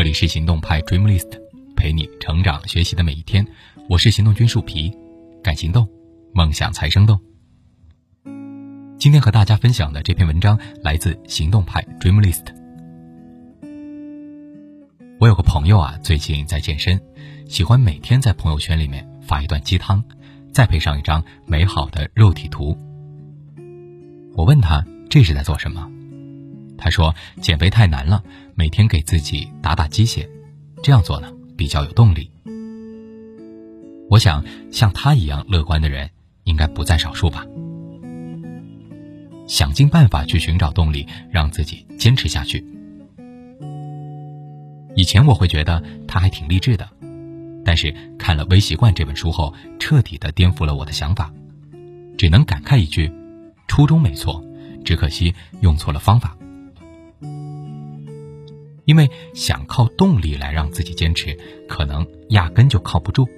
这里是行动派 Dream List，陪你成长学习的每一天。我是行动君树皮，敢行动，梦想才生动。今天和大家分享的这篇文章来自行动派 Dream List。我有个朋友啊，最近在健身，喜欢每天在朋友圈里面发一段鸡汤，再配上一张美好的肉体图。我问他这是在做什么？他说减肥太难了，每天给自己打打鸡血，这样做呢比较有动力。我想像他一样乐观的人应该不在少数吧。想尽办法去寻找动力，让自己坚持下去。以前我会觉得他还挺励志的，但是看了《微习惯》这本书后，彻底的颠覆了我的想法，只能感慨一句：初衷没错，只可惜用错了方法。因为想靠动力来让自己坚持，可能压根就靠不住。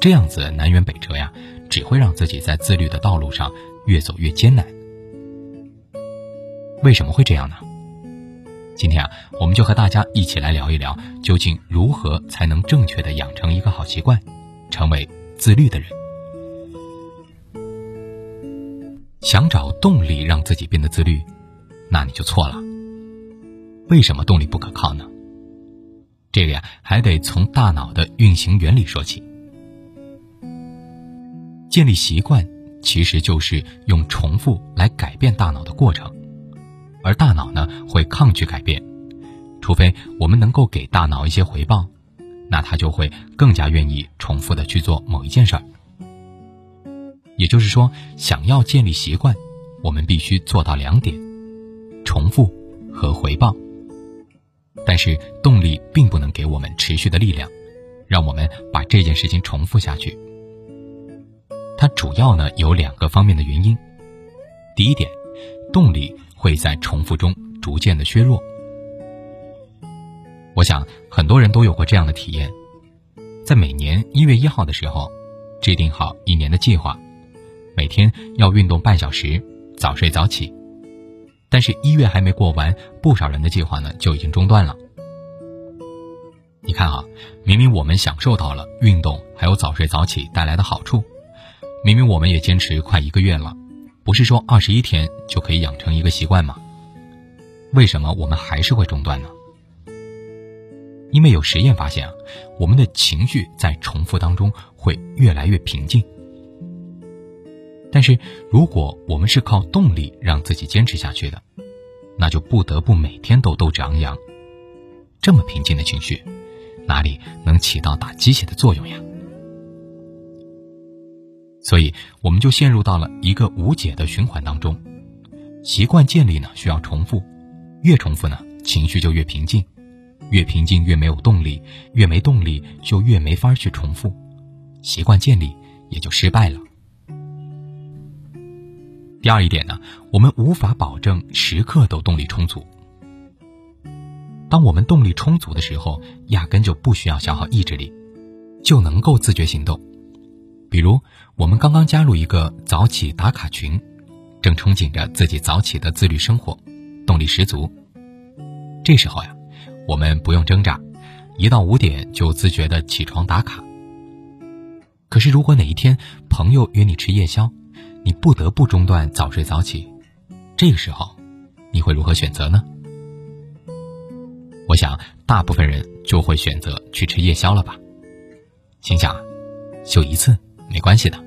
这样子南辕北辙呀，只会让自己在自律的道路上越走越艰难。为什么会这样呢？今天啊，我们就和大家一起来聊一聊，究竟如何才能正确的养成一个好习惯，成为自律的人。想找动力让自己变得自律，那你就错了。为什么动力不可靠呢？这个呀，还得从大脑的运行原理说起。建立习惯其实就是用重复来改变大脑的过程，而大脑呢会抗拒改变，除非我们能够给大脑一些回报，那它就会更加愿意重复的去做某一件事儿。也就是说，想要建立习惯，我们必须做到两点：重复和回报。但是动力并不能给我们持续的力量，让我们把这件事情重复下去。它主要呢有两个方面的原因。第一点，动力会在重复中逐渐的削弱。我想很多人都有过这样的体验，在每年一月一号的时候，制定好一年的计划，每天要运动半小时，早睡早起。但是，一月还没过完，不少人的计划呢就已经中断了。你看啊，明明我们享受到了运动还有早睡早起带来的好处，明明我们也坚持快一个月了，不是说二十一天就可以养成一个习惯吗？为什么我们还是会中断呢？因为有实验发现啊，我们的情绪在重复当中会越来越平静。但是，如果我们是靠动力让自己坚持下去的，那就不得不每天都斗志昂扬。这么平静的情绪，哪里能起到打鸡血的作用呀？所以，我们就陷入到了一个无解的循环当中。习惯建立呢，需要重复，越重复呢，情绪就越平静，越平静越没有动力，越没动力就越没法去重复，习惯建立也就失败了。第二一点呢，我们无法保证时刻都动力充足。当我们动力充足的时候，压根就不需要消耗意志力，就能够自觉行动。比如，我们刚刚加入一个早起打卡群，正憧憬着自己早起的自律生活，动力十足。这时候呀，我们不用挣扎，一到五点就自觉的起床打卡。可是，如果哪一天朋友约你吃夜宵，你不得不中断早睡早起，这个时候，你会如何选择呢？我想，大部分人就会选择去吃夜宵了吧？心想，就一次没关系的。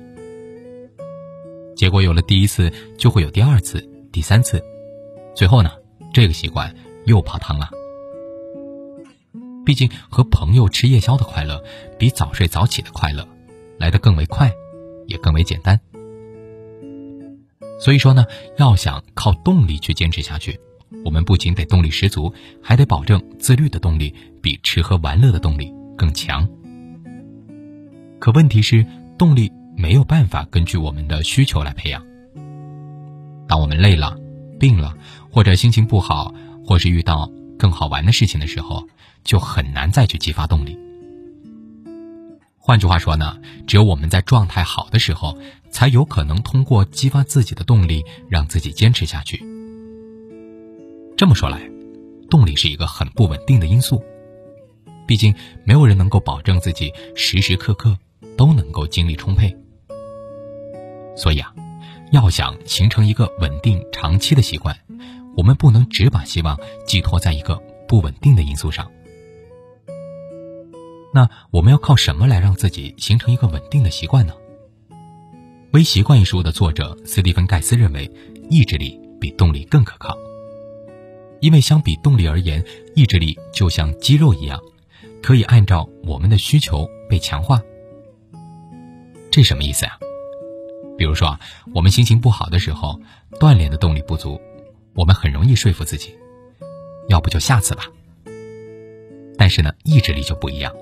结果有了第一次，就会有第二次、第三次，最后呢，这个习惯又泡汤了。毕竟和朋友吃夜宵的快乐，比早睡早起的快乐来得更为快，也更为简单。所以说呢，要想靠动力去坚持下去，我们不仅得动力十足，还得保证自律的动力比吃喝玩乐的动力更强。可问题是，动力没有办法根据我们的需求来培养。当我们累了、病了，或者心情不好，或是遇到更好玩的事情的时候，就很难再去激发动力。换句话说呢，只有我们在状态好的时候，才有可能通过激发自己的动力，让自己坚持下去。这么说来，动力是一个很不稳定的因素。毕竟，没有人能够保证自己时时刻刻都能够精力充沛。所以啊，要想形成一个稳定长期的习惯，我们不能只把希望寄托在一个不稳定的因素上。那我们要靠什么来让自己形成一个稳定的习惯呢？《微习惯》一书的作者斯蒂芬·盖斯认为，意志力比动力更可靠，因为相比动力而言，意志力就像肌肉一样。可以按照我们的需求被强化，这什么意思啊？比如说啊，我们心情不好的时候，锻炼的动力不足，我们很容易说服自己，要不就下次吧。但是呢，意志力就不一样。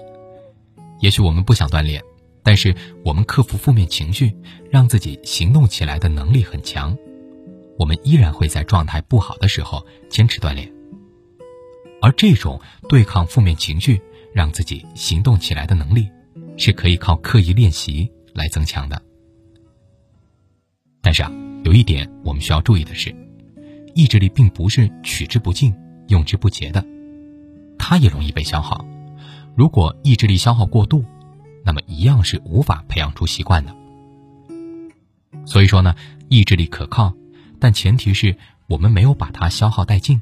也许我们不想锻炼，但是我们克服负面情绪，让自己行动起来的能力很强，我们依然会在状态不好的时候坚持锻炼。而这种对抗负面情绪。让自己行动起来的能力，是可以靠刻意练习来增强的。但是啊，有一点我们需要注意的是，意志力并不是取之不尽、用之不竭的，它也容易被消耗。如果意志力消耗过度，那么一样是无法培养出习惯的。所以说呢，意志力可靠，但前提是我们没有把它消耗殆尽。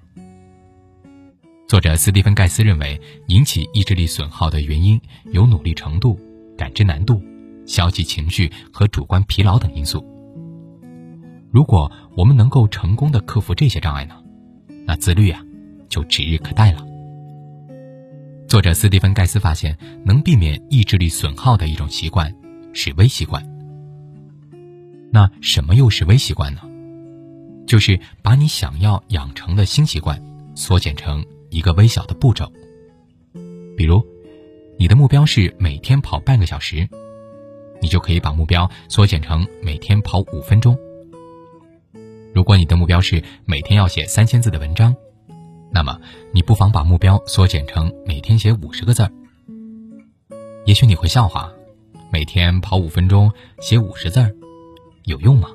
作者斯蒂芬·盖斯认为，引起意志力损耗的原因有努力程度、感知难度、消极情绪和主观疲劳等因素。如果我们能够成功的克服这些障碍呢，那自律啊就指日可待了。作者斯蒂芬·盖斯发现，能避免意志力损耗的一种习惯是微习惯。那什么又是微习惯呢？就是把你想要养成的新习惯缩减成。一个微小的步骤，比如，你的目标是每天跑半个小时，你就可以把目标缩减成每天跑五分钟。如果你的目标是每天要写三千字的文章，那么你不妨把目标缩减成每天写五十个字儿。也许你会笑话，每天跑五分钟写五十字儿，有用吗？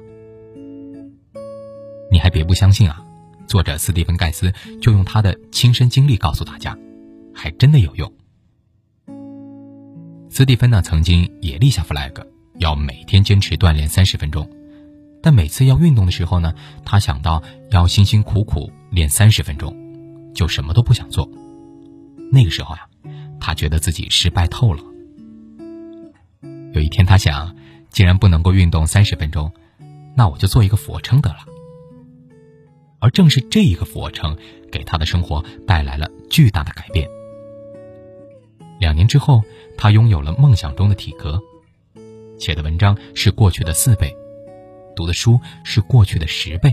你还别不相信啊！作者斯蒂芬·盖斯就用他的亲身经历告诉大家，还真的有用。斯蒂芬呢曾经也立下 flag，要每天坚持锻炼三十分钟，但每次要运动的时候呢，他想到要辛辛苦苦练三十分钟，就什么都不想做。那个时候呀，他觉得自己失败透了。有一天，他想，既然不能够运动三十分钟，那我就做一个俯卧撑得了。而正是这一个俯卧撑，给他的生活带来了巨大的改变。两年之后，他拥有了梦想中的体格，写的文章是过去的四倍，读的书是过去的十倍。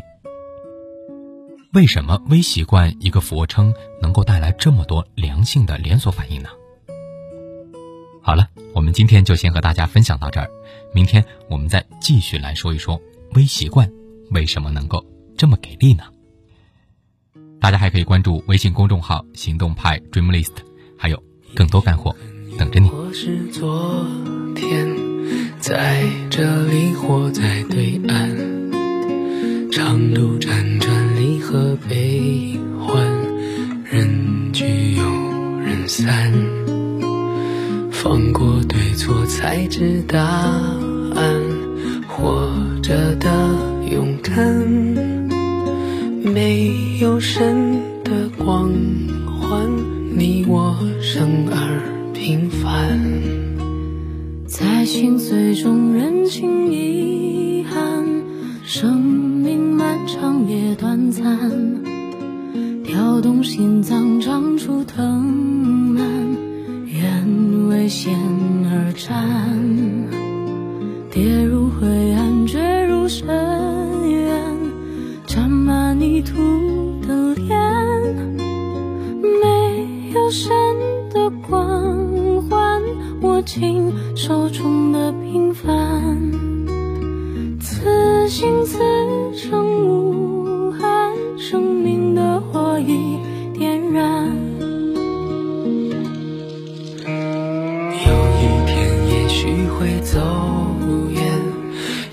为什么微习惯一个俯卧撑能够带来这么多良性的连锁反应呢？好了，我们今天就先和大家分享到这儿，明天我们再继续来说一说微习惯为什么能够这么给力呢？大家还可以关注微信公众号“行动派 Dream List”，还有更多干货等着你。我是昨天在这里或在对岸，才知答案，活着的勇敢。没有神的光环，你我生而平凡，在心碎中认清遗憾。生命漫长也短暂，跳动心脏长出藤蔓，愿为险山，跌入灰暗，坠入深渊，沾满。泥土的脸，没有神的光环，握紧手中许会走远，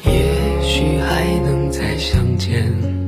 也许还能再相见。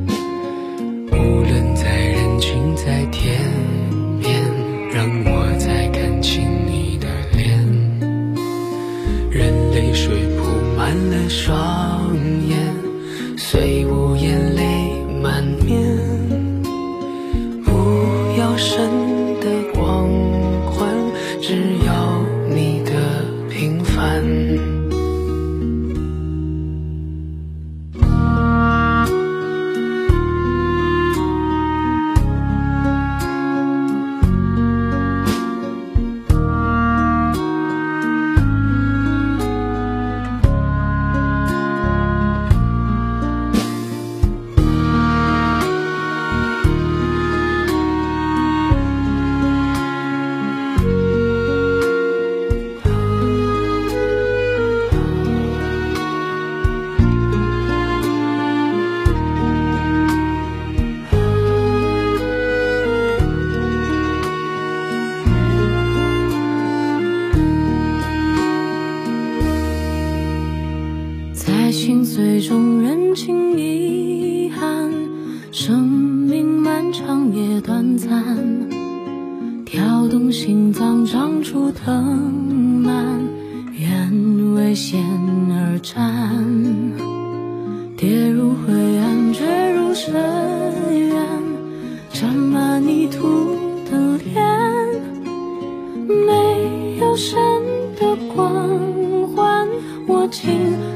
脏长出藤蔓，愿为险而战，跌入灰暗，坠入深渊，沾满泥土的脸，没有神的光环，握紧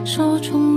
手中